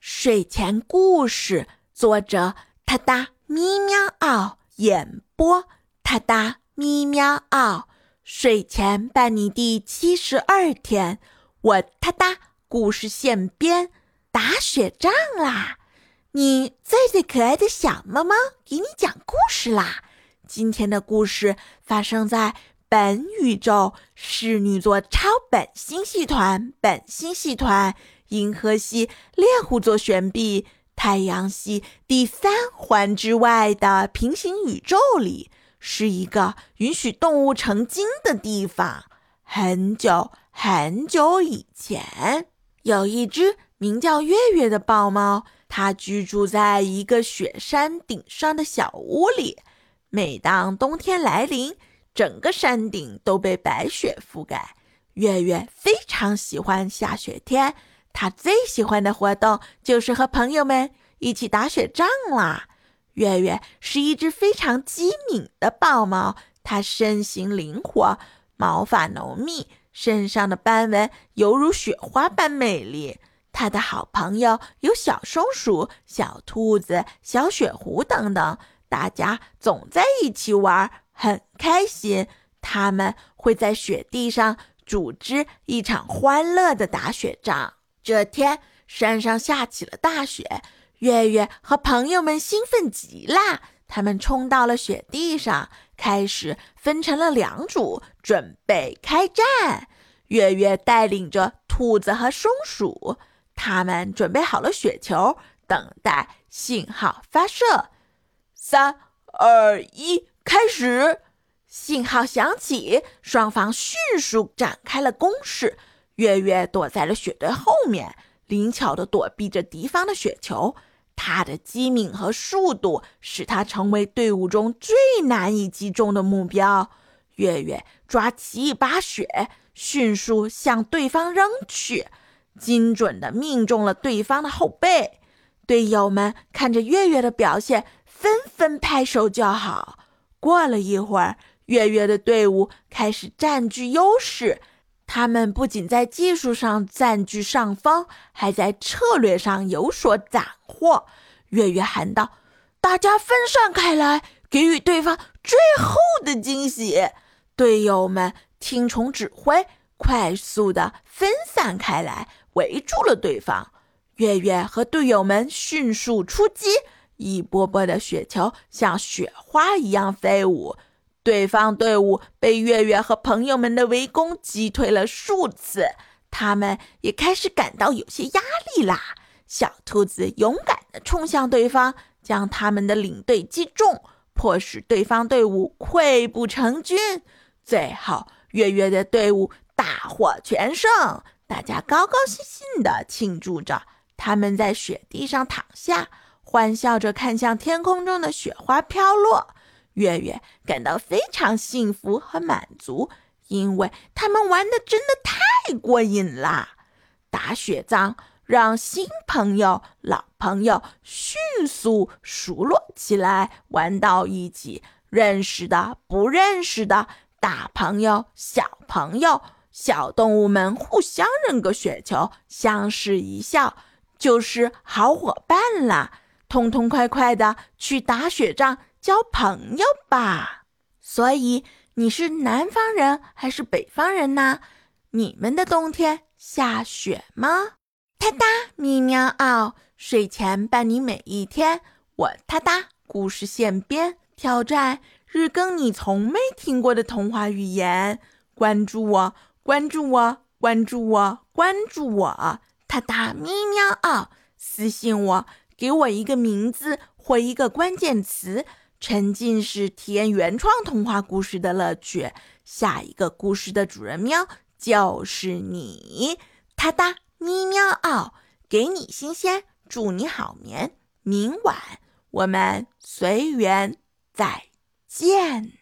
睡前故事，作者：他哒咪喵嗷，演播：他哒咪喵嗷。睡前伴你第七十二天，我他哒故事现编，打雪仗啦！你最最可爱的小猫猫给你讲故事啦！今天的故事发生在本宇宙侍女座超本星系团本星系团。银河系猎户座旋臂，太阳系第三环之外的平行宇宙里，是一个允许动物成精的地方。很久很久以前，有一只名叫月月的豹猫，它居住在一个雪山顶上的小屋里。每当冬天来临，整个山顶都被白雪覆盖。月月非常喜欢下雪天。他最喜欢的活动就是和朋友们一起打雪仗啦。月月是一只非常机敏的豹猫，它身形灵活，毛发浓密，身上的斑纹犹如雪花般美丽。它的好朋友有小松鼠、小兔子、小雪狐等等，大家总在一起玩，很开心。他们会在雪地上组织一场欢乐的打雪仗。这天，山上下起了大雪，月月和朋友们兴奋极了。他们冲到了雪地上，开始分成了两组，准备开战。月月带领着兔子和松鼠，他们准备好了雪球，等待信号发射。三、二、一，开始！信号响起，双方迅速展开了攻势。月月躲在了雪堆后面，灵巧地躲避着敌方的雪球。他的机敏和速度使他成为队伍中最难以击中的目标。月月抓起一把雪，迅速向对方扔去，精准地命中了对方的后背。队友们看着月月的表现，纷纷拍手叫好。过了一会儿，月月的队伍开始占据优势。他们不仅在技术上占据上风，还在策略上有所斩获。月月喊道：“大家分散开来，给予对方最后的惊喜！”队友们听从指挥，快速的分散开来，围住了对方。月月和队友们迅速出击，一波波的雪球像雪花一样飞舞。对方队伍被月月和朋友们的围攻击退了数次，他们也开始感到有些压力啦。小兔子勇敢地冲向对方，将他们的领队击中，迫使对方队伍溃不成军。最后，月月的队伍大获全胜，大家高高兴兴地庆祝着。他们在雪地上躺下，欢笑着看向天空中的雪花飘落。月月感到非常幸福和满足，因为他们玩的真的太过瘾啦！打雪仗让新朋友、老朋友迅速熟络起来，玩到一起，认识的、不认识的，大朋友、小朋友、小动物们互相扔个雪球，相视一笑，就是好伙伴啦！痛痛快快的去打雪仗。交朋友吧，所以你是南方人还是北方人呢？你们的冬天下雪吗？哒哒咪喵嗷，睡前伴你每一天。我哒哒故事现编，挑战日更你从没听过的童话语言。关注我，关注我，关注我，关注我。哒哒咪喵嗷，私信我，给我一个名字或一个关键词。沉浸式体验原创童话故事的乐趣，下一个故事的主人喵就是你，哒哒咪喵嗷，给你新鲜，祝你好眠，明晚我们随缘再见。